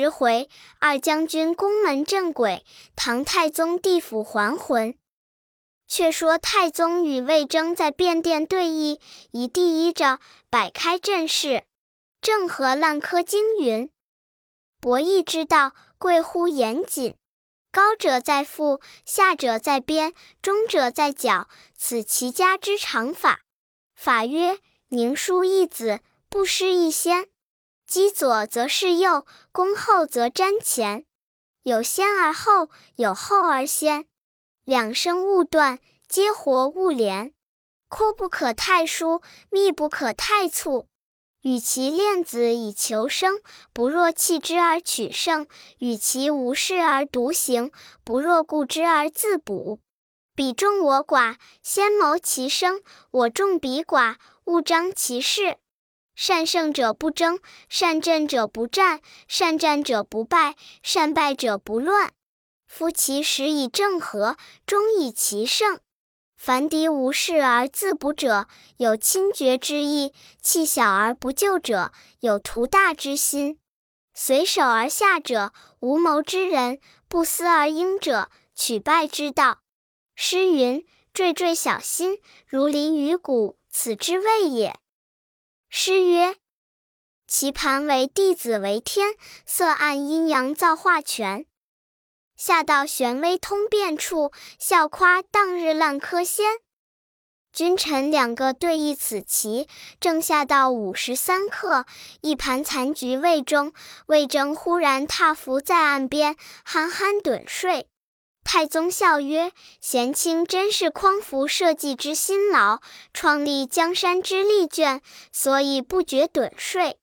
十回，二将军宫门正轨，唐太宗地府还魂。却说太宗与魏征在便殿对弈，一第一着，摆开阵势，正合烂柯惊云：“博弈之道，贵乎严谨。高者在腹，下者在边，中者在脚，此其家之常法。法曰：宁输一子，不失一先。击左则是右，攻后则瞻前。有先而后，有后而先。”两生勿断，皆活勿连。阔不可太疏，密不可太促。与其恋子以求生，不若弃之而取胜；与其无事而独行，不若顾之而自补。彼众我寡，先谋其生；我众彼寡，勿张其势。善胜者不争，善战者不战，善战者不败，善败者不乱。夫其时以正和，终以其胜。凡敌无事而自补者，有轻绝之意；弃小而不救者，有图大之心。随手而下者，无谋之人；不思而应者，取败之道。诗云：“惴惴小心，如临于谷，此之谓也。”诗曰：“棋盘为弟子为天，色暗阴阳造化全。”下到玄微通变处，笑夸当日烂柯仙。君臣两个对弈此棋，正下到午时三刻，一盘残局未终，魏征忽然踏伏在岸边，憨憨盹睡。太宗笑曰：“贤卿真是匡扶社稷之辛劳，创立江山之力倦，所以不觉盹睡。”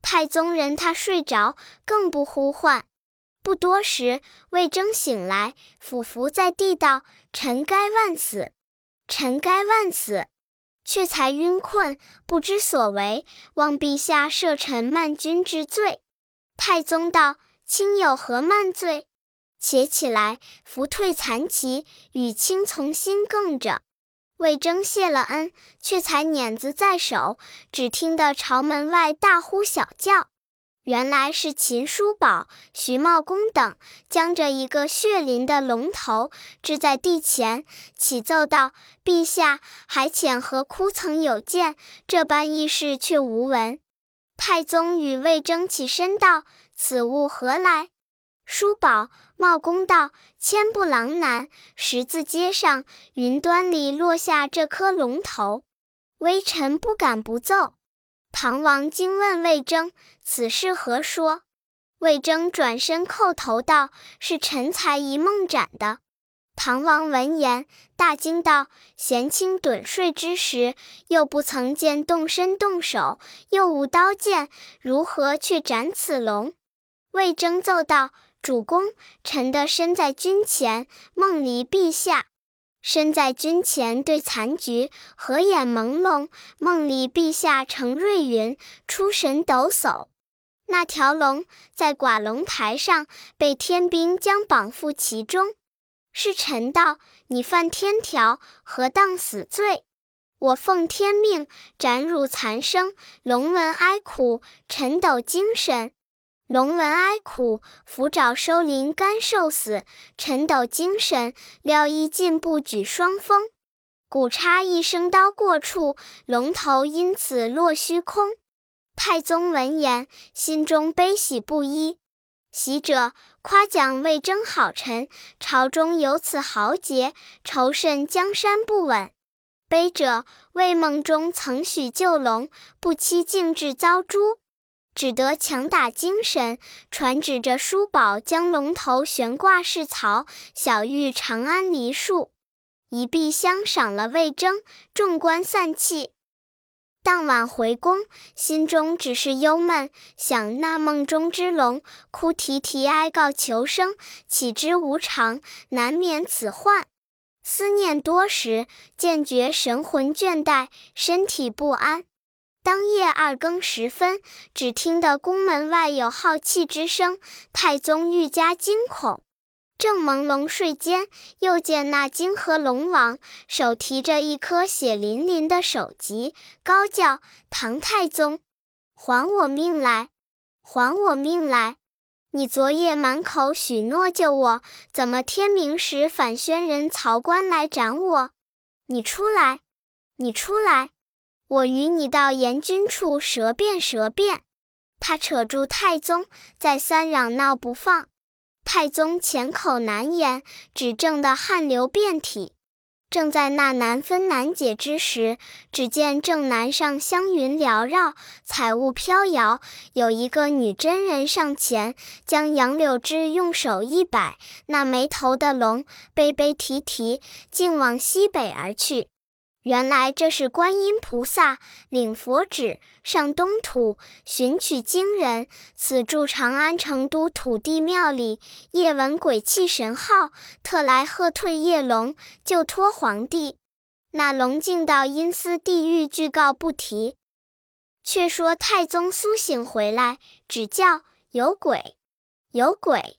太宗任他睡着，更不呼唤。不多时，魏征醒来，俯伏在地道：“臣该万死，臣该万死，却才晕困，不知所为，望陛下赦臣慢君之罪。”太宗道：“卿有何慢罪？且起来，扶退残棋，与卿从新更着。”魏征谢了恩，却才碾子在手，只听得朝门外大呼小叫。原来是秦叔宝、徐茂公等将着一个血淋的龙头置在地前，启奏道：“陛下，还遣何哭曾有见？这般异事却无闻。”太宗与魏征起身道：“此物何来？”叔宝、茂公道：“千步狼南十字街上云端里落下这颗龙头，微臣不敢不奏。”唐王惊问魏征：“此事何说？”魏征转身叩头道：“是臣才一梦斩的。”唐王闻言大惊道：“贤卿盹睡之时，又不曾见动身动手，又无刀剑，如何却斩此龙？”魏征奏道：“主公，臣的身在军前，梦离陛下。”身在军前对残局，合眼朦胧，梦里陛下乘瑞云，出神抖擞。那条龙在寡龙台上，被天兵将绑缚其中。是臣道：你犯天条，何当死罪？我奉天命斩汝残生。龙闻哀苦，臣抖精神。龙闻哀苦，伏爪收鳞甘受死；陈斗精神，撩衣进步举双峰。古插一声刀过处，龙头因此落虚空。太宗闻言，心中悲喜不一。喜者夸奖魏征好臣，朝中有此豪杰，仇甚江山不稳；悲者魏梦中曾许救龙，不期竟至遭诛。只得强打精神，传旨着叔宝将龙头悬挂市曹，小玉长安梨树，一臂相赏了魏征。众官散气。当晚回宫，心中只是忧闷，想那梦中之龙，哭啼啼哀告求生，岂知无常，难免此患。思念多时，渐觉神魂倦怠，身体不安。当夜二更时分，只听得宫门外有号泣之声，太宗愈加惊恐。正朦胧睡间，又见那泾河龙王手提着一颗血淋淋的首级，高叫：“唐太宗，还我命来！还我命来！”你昨夜满口许诺救我，怎么天明时反宣人曹官来斩我？你出来，你出来，我与你到阎君处舌辩舌辩。他扯住太宗，再三嚷闹不放。太宗浅口难言，只挣得汗流遍体。正在那难分难解之时，只见正南上香云缭绕，彩雾飘摇，有一个女真人上前，将杨柳枝用手一摆，那没头的龙悲悲啼啼，竟往西北而去。原来这是观音菩萨领佛旨上东土寻取经人，此住长安成都土地庙里，夜闻鬼泣神号，特来喝退夜龙，就托皇帝。那龙进到阴司地狱，具告不提。却说太宗苏醒回来，只叫有鬼，有鬼。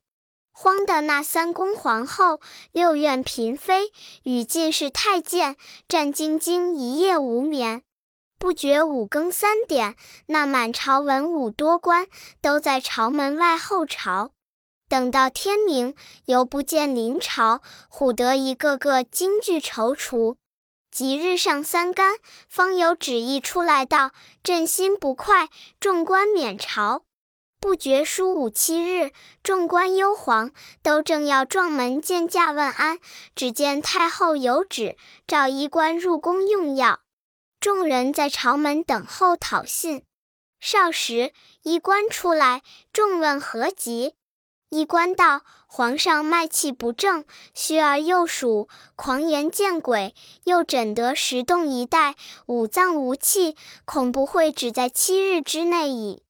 慌的那三宫皇后、六院嫔妃与进士太监战兢兢，一夜无眠。不觉五更三点，那满朝文武多官都在朝门外候朝。等到天明，犹不见临朝，唬得一个个惊惧踌躇。即日上三竿，方有旨意出来道：朕心不快，众官免朝。不觉书五七日，众官幽皇，都正要撞门见驾问安，只见太后有旨，召医官入宫用药。众人在朝门等候讨信。少时，医官出来，众问何疾？医官道：“皇上脉气不正，虚而又属，狂言见鬼，又诊得十洞一带，五脏无气，恐不会只在七日之内矣。”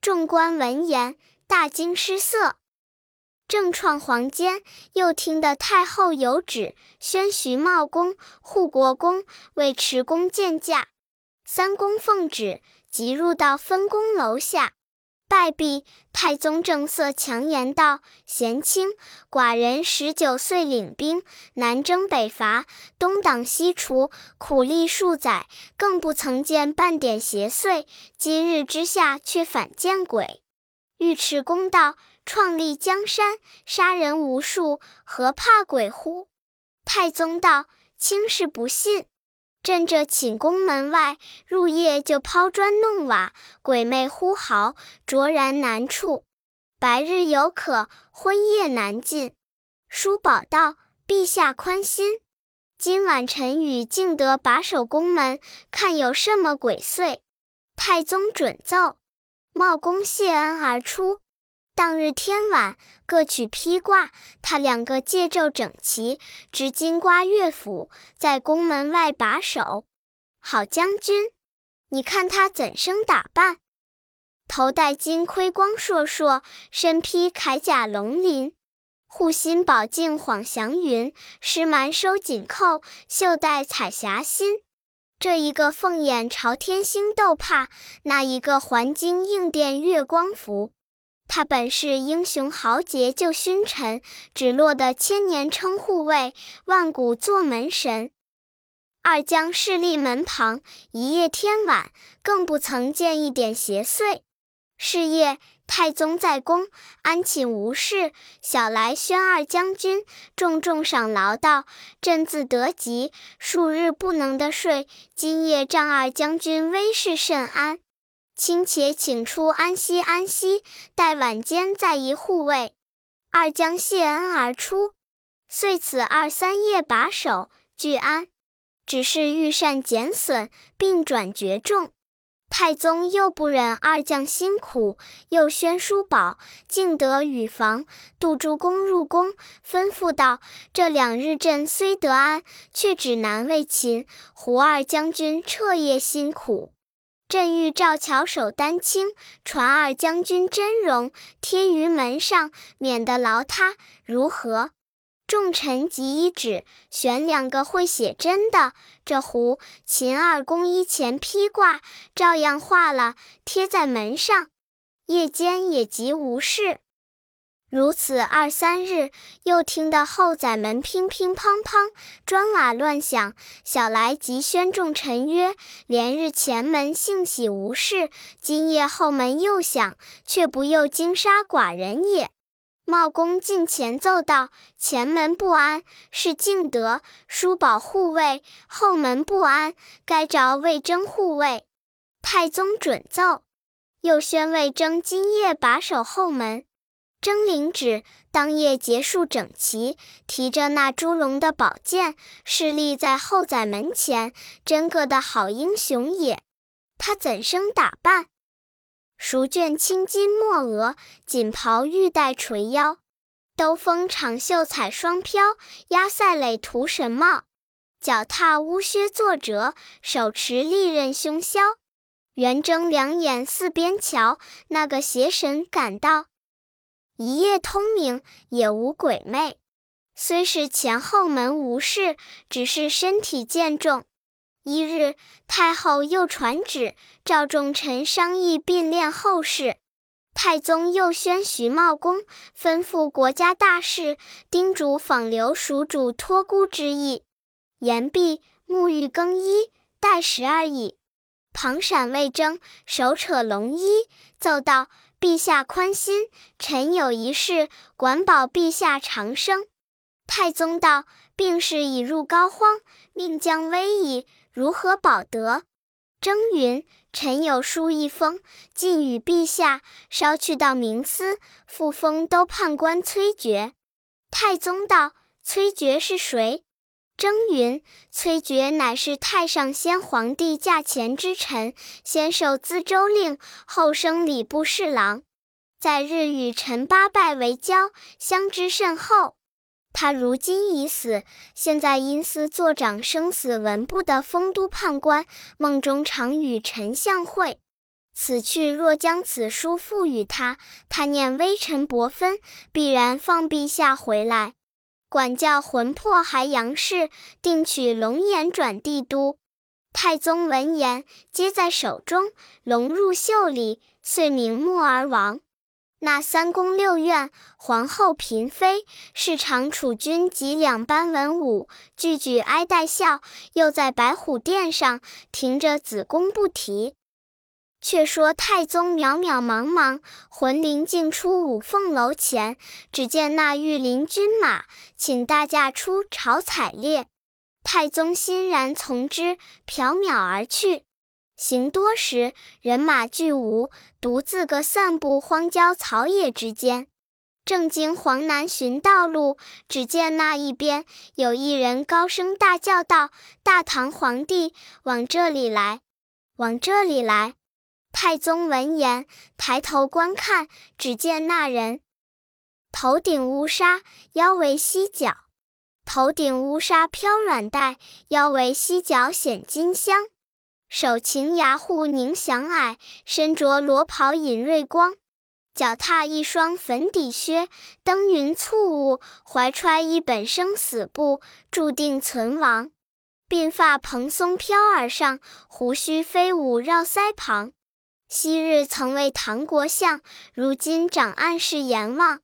众官闻言，大惊失色。正创皇间，又听得太后有旨，宣徐茂公、护国公为持宫见驾。三公奉旨，即入到分公楼下，拜毕。太宗正色强言道：“贤卿，寡人十九岁领兵，南征北伐，东挡西除，苦历数载，更不曾见半点邪祟。今日之下，却反见鬼。尉迟恭道：创立江山，杀人无数，何怕鬼乎？太宗道：卿是不信。朕这寝宫门外，入夜就抛砖弄瓦，鬼魅呼号，卓然难处。白日犹可，昏夜难进。叔宝道：“陛下宽心，今晚臣与敬德把守宫门，看有什么鬼祟。”太宗准奏，茂公谢恩而出。当日天晚，各取披挂，他两个戒胄整齐，执金瓜乐斧，在宫门外把守。好将军，你看他怎生打扮？头戴金盔，光烁烁；身披铠甲，龙鳞；护心宝镜晃祥云，狮蛮收紧扣，袖带彩霞心。这一个凤眼朝天星斗帕，那一个环金应殿月光服。他本是英雄豪杰救勋臣，只落得千年称护卫，万古做门神。二将势立门旁，一夜天晚，更不曾见一点邪祟。是夜，太宗在宫安寝无事，小来宣二将军重重赏劳道：“朕自得疾，数日不能得睡，今夜仗二将军威势甚安，卿且请出安息安息，待晚间再移护卫。”二将谢恩而出，遂此二三夜把守俱安，只是御膳减损，并转绝重。太宗又不忍二将辛苦，又宣书宝，敬德与房杜诸公入宫，吩咐道：“这两日朕虽得安，却只难为秦胡二将军彻夜辛苦。朕欲召巧手丹青，传二将军真容，贴于门上，免得劳他，如何？”众臣即一指，选两个会写真的，这壶秦二公衣前披挂，照样画了，贴在门上。夜间也即无事。如此二三日，又听得后宰门乒乒乓乓，砖瓦乱响。小来即宣众臣曰：“连日前门幸喜无事，今夜后门又响，却不又惊杀寡人也。”茂公近前奏道：“前门不安，是敬德、叔宝护卫；后门不安，该着魏征护卫。”太宗准奏，又宣魏征今夜把守后门。征灵旨，当夜结束整齐，提着那朱龙的宝剑，侍立在后宰门前，真个的好英雄也。他怎生打扮？熟卷青金墨额，锦袍玉带垂腰，兜风长袖彩双飘，压赛垒涂神帽，脚踏乌靴作折，手持利刃凶削。元征两眼四边瞧，那个邪神赶到。一夜通明，也无鬼魅。虽是前后门无事，只是身体渐重。一日，太后又传旨，召众臣商议并练后事。太宗又宣徐茂公，吩咐国家大事，叮嘱访留蜀主托孤之意。言毕，沐浴更衣，待时而已。旁闪魏征，手扯龙衣，奏道。陛下宽心，臣有一事，管保陛下长生。太宗道：“病势已入膏肓，命将危矣，如何保得？”征云：“臣有书一封，进与陛下，捎去到明司，复封都判官崔珏。”太宗道：“崔珏是谁？”征云：“崔珏乃是太上先皇帝驾前之臣，先受资州令，后升礼部侍郎，在日与臣八拜为交，相知甚厚。他如今已死，现在因司作掌生死文部的丰都判官，梦中常与臣相会。此去若将此书付与他，他念微臣薄分，必然放陛下回来。”管教魂魄还阳世，定取龙颜转帝都。太宗闻言，接在手中，龙入袖里，遂瞑目而亡。那三宫六院、皇后嫔妃、侍长储君及两班文武，句句哀戴笑，又在白虎殿上停着子宫不提。却说太宗渺渺茫茫，魂灵竟出五凤楼前，只见那御林军马，请大驾出朝采猎。太宗欣然从之，缥缈而去。行多时，人马俱无，独自个散步荒郊草野之间。正经黄南寻道路，只见那一边有一人高声大叫道：“大唐皇帝，往这里来，往这里来！”太宗闻言，抬头观看，只见那人头顶乌纱，腰围犀角；头顶乌纱飘软带，腰围犀角显金香。手擎牙护凝祥霭，身着罗袍引瑞光。脚踏一双粉底靴，登云簇雾，怀揣一本生死簿，注定存亡。鬓发蓬松飘耳上，胡须飞舞绕腮旁。昔日曾为唐国相，如今长暗是阎王。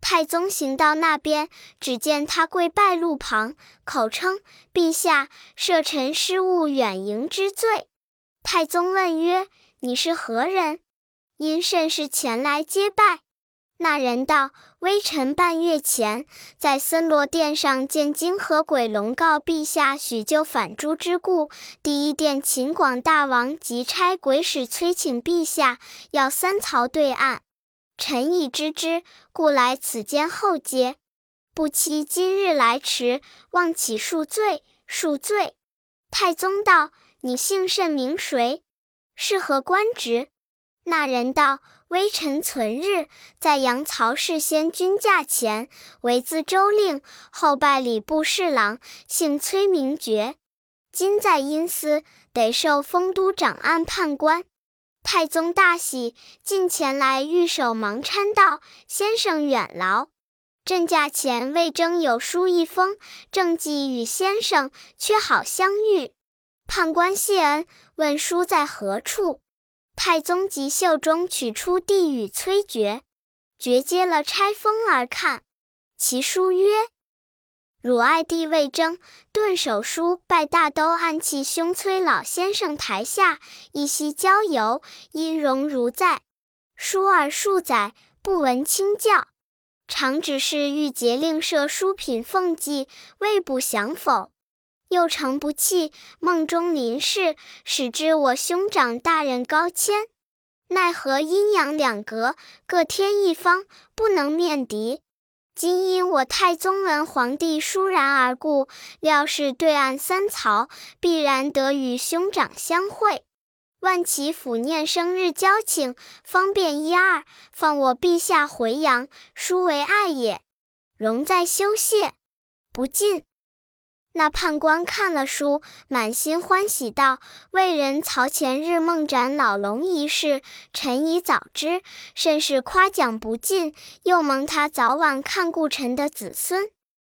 太宗行到那边，只见他跪拜路旁，口称：“陛下，赦臣失误远迎之罪。”太宗问曰：“你是何人？因甚是前来接拜？”那人道：“微臣半月前在森罗殿上见金河鬼龙告陛下许就反诛之故，第一殿秦广大王即差鬼使催请陛下要三曹对案。臣已知之，故来此间候接。不期今日来迟，望起恕罪，恕罪。”太宗道：“你姓甚名谁？是何官职？”那人道。微臣存日在阳曹氏先君驾前为自州令，后拜礼部侍郎，姓崔名觉。今在阴司，得受丰都掌案判官。太宗大喜，进前来御手忙搀道：“先生远劳，朕驾前魏征有书一封，正寄与先生，却好相遇。”判官谢恩，问书在何处。太宗即袖中取出，帝与崔珏。决接了拆封而看。其书曰：“汝爱帝魏征，顿首书拜大都暗器兄崔老先生台下，一夕交游，音容如在。书二数载，不闻清教。常指示欲节令设书品奉祭，未不降否？又诚不弃，梦中临事，使知我兄长大人高迁。奈何阴阳两隔，各天一方，不能面敌。”今因我太宗文皇帝倏然而故，料是对岸三曹必然得与兄长相会，万祈抚念生日交情，方便一二，放我陛下回阳，殊为爱也。容在休谢，不进。那判官看了书，满心欢喜道：“魏人曹前日梦斩老龙一事，臣已早知，甚是夸奖不尽。又蒙他早晚看顾臣的子孙，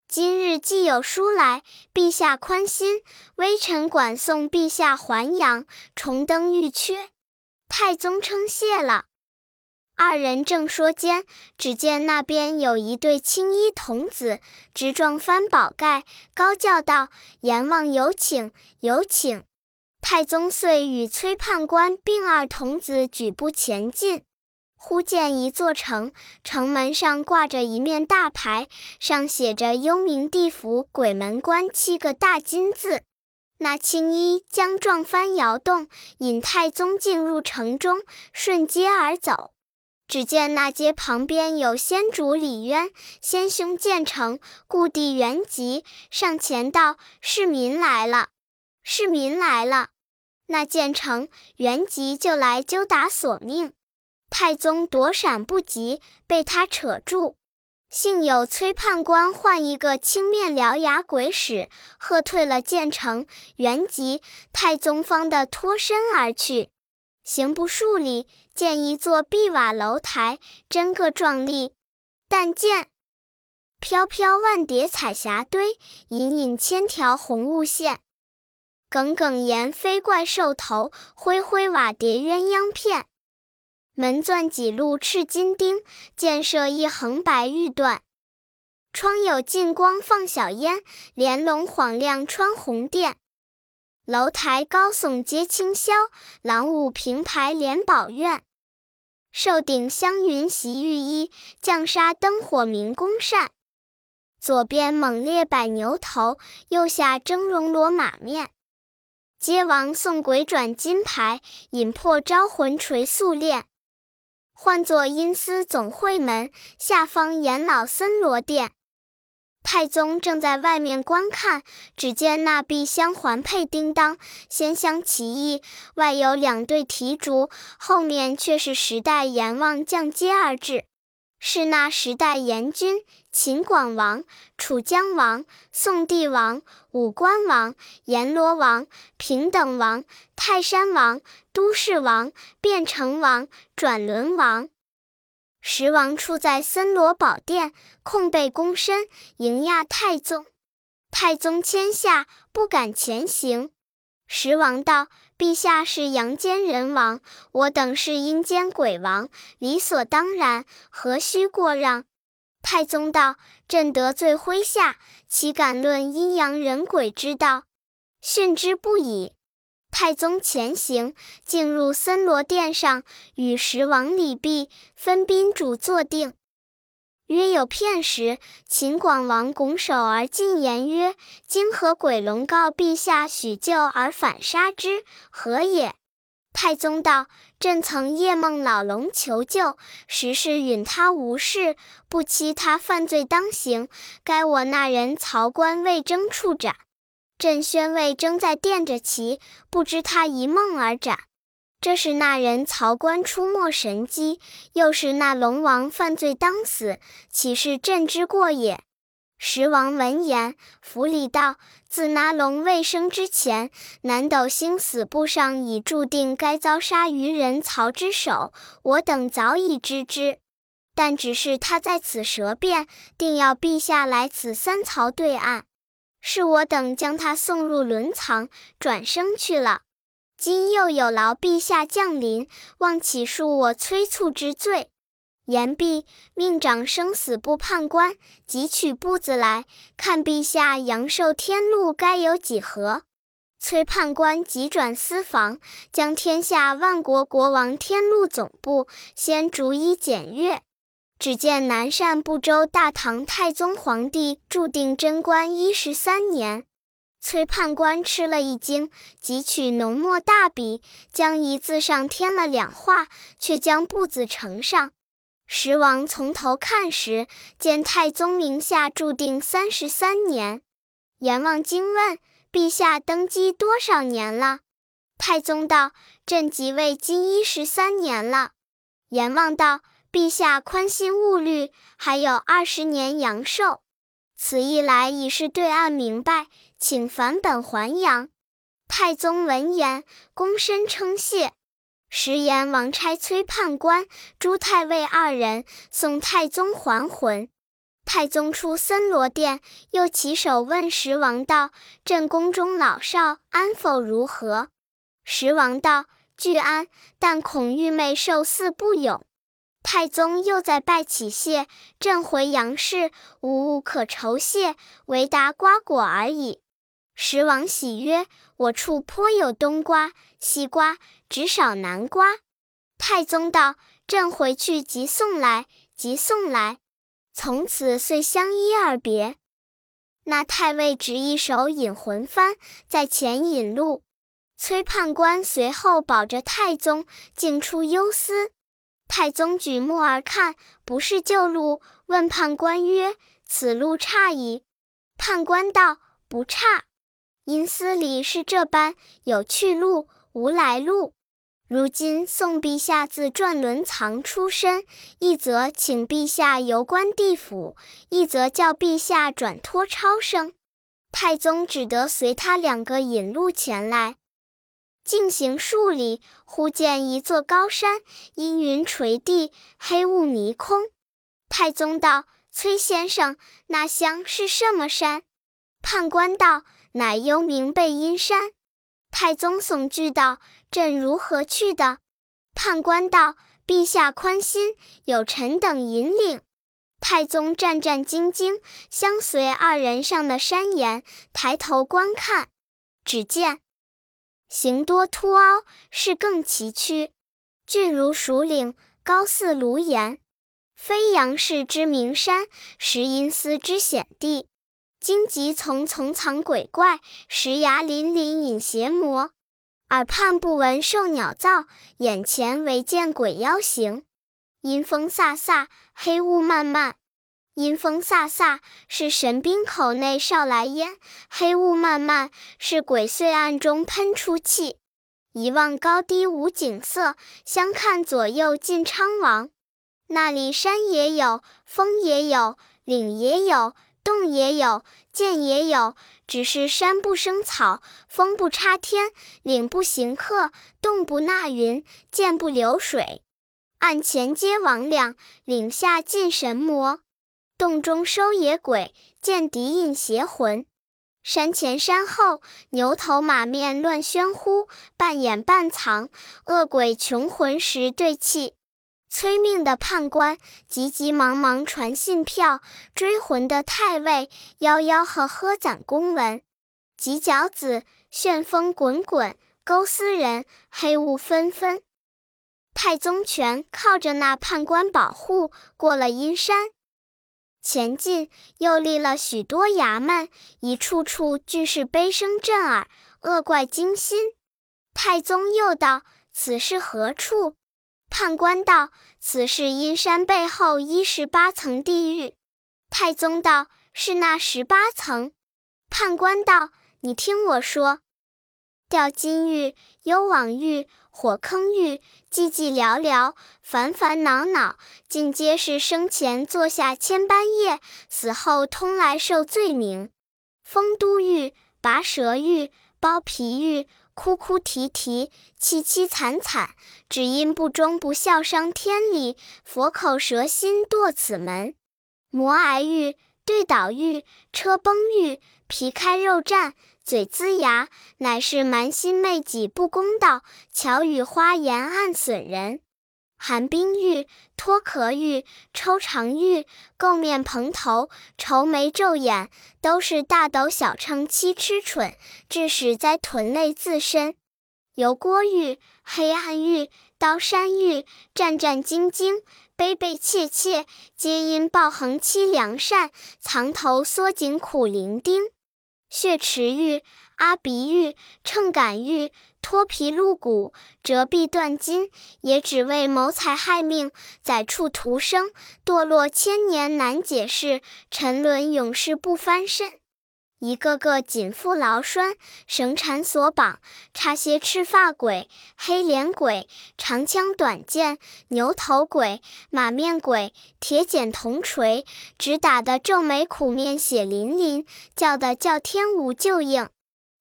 今日既有书来，陛下宽心，微臣管送陛下还阳，重登玉阙。”太宗称谢了。二人正说间，只见那边有一对青衣童子，直撞翻宝盖，高叫道：“阎王有请，有请！”太宗遂与崔判官并二童子举步前进。忽见一座城，城门上挂着一面大牌，上写着“幽冥地府鬼门关”七个大金字。那青衣将撞翻摇动，引太宗进入城中，顺街而走。只见那街旁边有先主李渊，先兄建成，故地原籍，上前道：“市民来了，市民来了。”那建成、原籍就来揪打索命，太宗躲闪不及，被他扯住。幸有崔判官换一个青面獠牙鬼使，喝退了建成、原籍，太宗方得脱身而去。行不数里，见一座碧瓦楼台，真个壮丽。但见飘飘万叠彩霞堆，隐隐千条红雾线。耿耿岩飞怪兽头，灰灰瓦叠鸳鸯片。门钻几路赤金钉，箭射一横白玉缎。窗有劲光放小烟，帘笼晃亮穿红殿。楼台高耸接清霄，廊庑平排连宝院。寿顶香云袭玉衣，降沙灯火明宫扇。左边猛烈摆牛头，右下峥嵘罗马面。接王送鬼转金牌，引破招魂垂素链。唤作阴司总会门，下方阎老森罗殿。太宗正在外面观看，只见那壁香环佩叮当，仙香奇异，外有两对提烛，后面却是十代阎王降阶而至。是那十代阎君：秦广王、楚江王、宋帝王、武关王、阎罗王、平等王、泰山王、都市王、变成王、转轮王。十王处在森罗宝殿，空背躬身迎亚太宗。太宗谦下，不敢前行。十王道：“陛下是阳间人王，我等是阴间鬼王，理所当然，何须过让？”太宗道：“朕得罪麾下，岂敢论阴阳人鬼之道？训之不已。”太宗前行，进入森罗殿上，与十王礼毕，分宾主坐定。约有片时，秦广王拱手而进言曰：“今何鬼龙告陛下许救而反杀之？何也？”太宗道：“朕曾夜梦老龙求救，实是允他无事，不期他犯罪当刑，该我那人曹官魏征处斩。”朕宣魏征在殿着棋，不知他一梦而斩。这是那人曹官出没神机，又是那龙王犯罪当死，岂是朕之过也？十王闻言，府里道：自那龙未生之前，南斗星死簿上已注定该遭杀于人曹之手，我等早已知之。但只是他在此蛇变，定要陛下来此三曹对岸。是我等将他送入轮藏，转生去了。今又有劳陛下降临，望起恕我催促之罪。言毕，命掌生死簿判官即取簿子来看，陛下阳寿天禄该有几何？崔判官急转私房，将天下万国国王天禄总簿先逐一检阅。只见南赡部洲大唐太宗皇帝注定贞观一十三年。崔判官吃了一惊，即取浓墨大笔，将一字上添了两画，却将簿子呈上。时王从头看时，见太宗名下注定三十三年。阎王惊问：“陛下登基多少年了？”太宗道：“朕即位今一十三年了。”阎王道：“陛下宽心勿虑，还有二十年阳寿。此一来已是对岸明白，请返本还阳。”太宗闻言，躬身称谢。时阎王差崔判官、朱太尉二人送太宗还魂。太宗出森罗殿，又起手问时王道：“朕宫中老少安否如何？”时王道：“俱安，但恐玉妹受嗣不永。”太宗又再拜起谢：“朕回杨氏，无物可酬谢，唯答瓜果而已。”时王喜曰：“我处颇有冬瓜、西瓜。”只少南瓜。太宗道：“朕回去即送来，即送来。”从此遂相依而别。那太尉执一手引魂幡，在前引路。崔判官随后保着太宗，径出幽司。太宗举目而看，不是旧路，问判官曰：“此路差矣。”判官道：“不差。阴司里是这般，有去路，无来路。”如今送陛下自转轮藏出身，一则请陛下游观地府，一则叫陛下转托超生。太宗只得随他两个引路前来。径行数里，忽见一座高山，阴云垂地，黑雾迷空。太宗道：“崔先生，那乡是什么山？”判官道：“乃幽冥背阴山。”太宗悚惧道。朕如何去的？判官道：“陛下宽心，有臣等引领。”太宗战战兢兢，相随二人上了山岩，抬头观看，只见形多凸凹，势更崎岖，峻如蜀岭，高似庐岩，非杨氏之名山，实阴司之险地。荆棘丛丛藏鬼怪，石崖林林隐邪魔。耳畔不闻兽鸟噪，眼前唯见鬼妖行。阴风飒飒，黑雾漫漫。阴风飒飒，是神兵口内少来烟；黑雾漫漫，是鬼祟暗中喷出气。一望高低无景色，相看左右尽苍茫。那里山也有，峰也有，岭也有，洞也有，涧也有。只是山不生草，峰不插天，岭不行客，洞不纳云，涧不流水。岸前皆魍魉，岭下尽神魔。洞中收野鬼，见敌引邪魂。山前山后，牛头马面乱喧呼，半掩半藏，恶鬼穷魂时对泣。催命的判官急急忙忙传信票，追魂的太尉吆吆喝喝攒公文。急脚子，旋风滚滚，钩丝人，黑雾纷纷。太宗全靠着那判官保护，过了阴山，前进又立了许多衙门，一处处俱是悲声震耳，恶怪惊心。太宗又道：“此是何处？”判官道：“此是阴山背后一十八层地狱。”太宗道：“是那十八层？”判官道：“你听我说，吊金玉、幽网玉、火坑狱，寂寂寥寥，烦烦恼恼，尽皆是生前做下千般业，死后通来受罪名。丰都狱、拔舌狱、剥皮狱。”哭哭啼啼，凄凄惨惨，只因不忠不孝，伤天理。佛口蛇心堕此门。魔癌狱、对倒狱、车崩狱，皮开肉绽，嘴龇牙，乃是蛮心昧己不公道，巧语花言暗损人。寒冰玉、脱壳玉、抽长玉、垢面蓬头、愁眉皱眼，都是大斗小称七吃蠢，致使灾屯累自身。油锅玉、黑暗玉、刀山玉，战战兢兢、悲悲切切，皆因抱横欺良善，藏头缩颈苦伶仃。血池玉、阿鼻玉、秤杆玉。脱皮露骨，折臂断筋，也只为谋财害命，宰畜屠生，堕落千年难解释，沉沦永世不翻身。一个个紧缚牢拴，绳缠索绑，插些赤发鬼、黑脸鬼、长枪短剑、牛头鬼、马面鬼、铁剪铜锤，直打得皱眉苦面，血淋淋，叫得叫天无救应。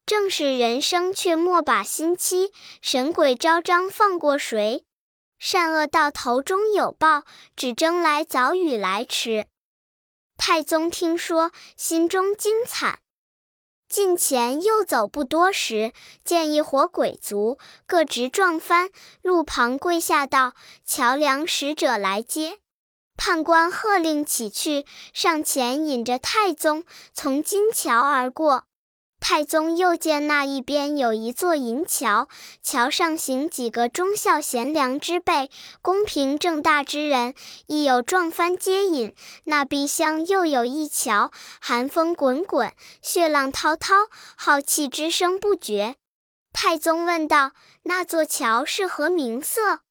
正是人生却莫把心欺，神鬼昭彰放过谁？善恶到头终有报，只争来早与来迟。太宗听说，心中惊惨。近前又走不多时，见一伙鬼卒，各执撞幡，路旁跪下道：“桥梁使者来接。”判官喝令起去，上前引着太宗从金桥而过。太宗又见那一边有一座银桥，桥上行几个忠孝贤良之辈、公平正大之人，亦有撞帆接引。那壁厢又有一桥，寒风滚滚，血浪滔滔，浩气之声不绝。太宗问道：“那座桥是何名色？”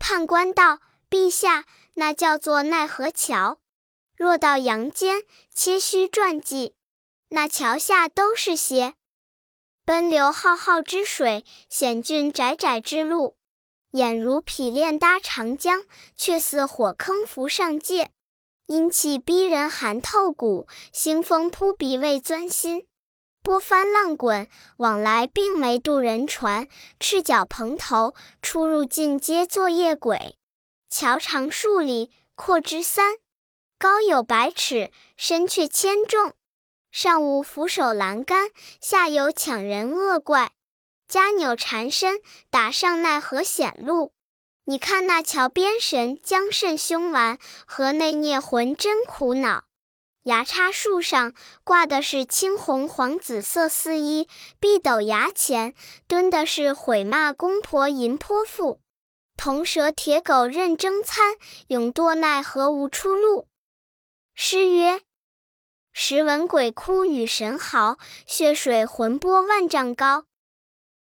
判官道：“陛下，那叫做奈何桥。若到阳间，切须传记。”那桥下都是些奔流浩浩之水，险峻窄窄之路，眼如匹练搭长江，却似火坑浮上界。阴气逼人，寒透骨；腥风扑鼻，味钻心。波翻浪滚，往来并没渡人船。赤脚蓬头，出入尽皆作业鬼。桥长数里，阔之三，高有百尺，深却千重。上无扶手栏杆，下有抢人恶怪，夹扭缠身，打上奈何险路？你看那桥边神将甚凶顽，河内孽魂真苦恼。牙叉树上挂的是青红黄紫色四衣，壁斗崖前蹲的是毁骂公婆淫泼妇，铜蛇铁狗任争餐，永堕奈何无出路？诗曰。时闻鬼哭与神嚎，血水浑波万丈高。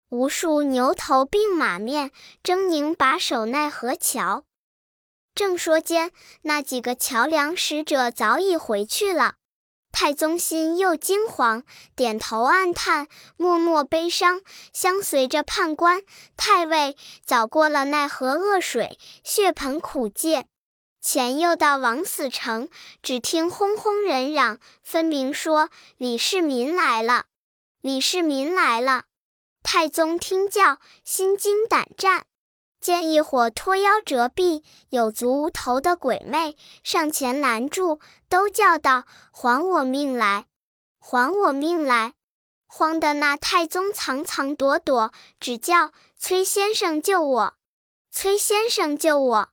无数牛头并马面，狰狞把守奈何桥。正说间，那几个桥梁使者早已回去了。太宗心又惊惶，点头暗叹，默默悲伤，相随着判官、太尉，早过了奈何恶水，血盆苦界。前又到王死城，只听轰轰人嚷，分明说李世民来了。李世民来了，太宗听叫，心惊胆战，见一伙脱腰折臂、有足无头的鬼魅上前拦住，都叫道：“还我命来！还我命来！”慌得那太宗藏藏躲躲，只叫崔先生救我！崔先生救我！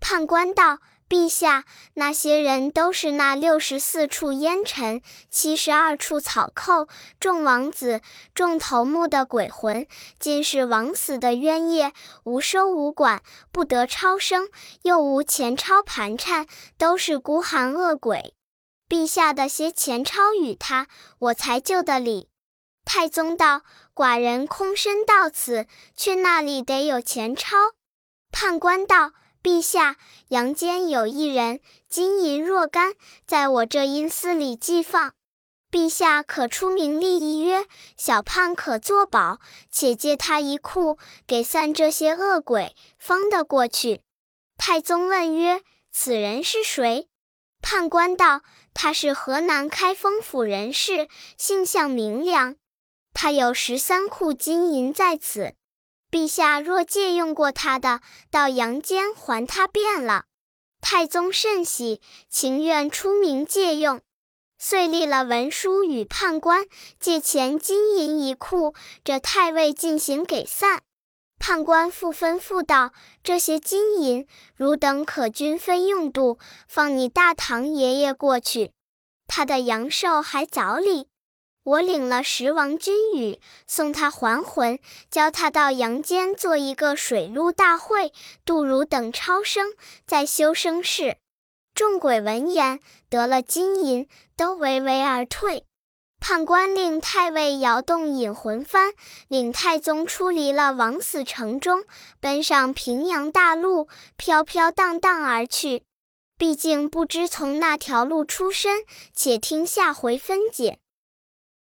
判官道：“陛下，那些人都是那六十四处烟尘、七十二处草寇、众王子、众头目的鬼魂，尽是枉死的冤业，无收无管，不得超生，又无钱钞盘缠，都是孤寒恶鬼。陛下的些钱钞与他，我才救得礼。”太宗道：“寡人空身到此，却那里得有钱钞？”判官道。陛下，阳间有一人，金银若干，在我这阴司里寄放。陛下可出名立一约，小胖可作保，且借他一库，给散这些恶鬼，方得过去。太宗问曰：“此人是谁？”判官道：“他是河南开封府人士，性相明良。他有十三库金银在此。”陛下若借用过他的，到阳间还他便了。太宗甚喜，情愿出名借用，遂立了文书与判官借钱金银一库，这太尉进行给散。判官复吩咐道：“这些金银汝等可均分用度，放你大唐爷爷过去。他的阳寿还早哩。我领了十王君羽，送他还魂，教他到阳间做一个水陆大会，度汝等超生，再修生事。”众鬼闻言，得了金银，都唯唯而退。判官令太尉摇动引魂幡，领太宗出离了枉死城中，奔上平阳大路，飘飘荡荡而去。毕竟不知从那条路出身，且听下回分解。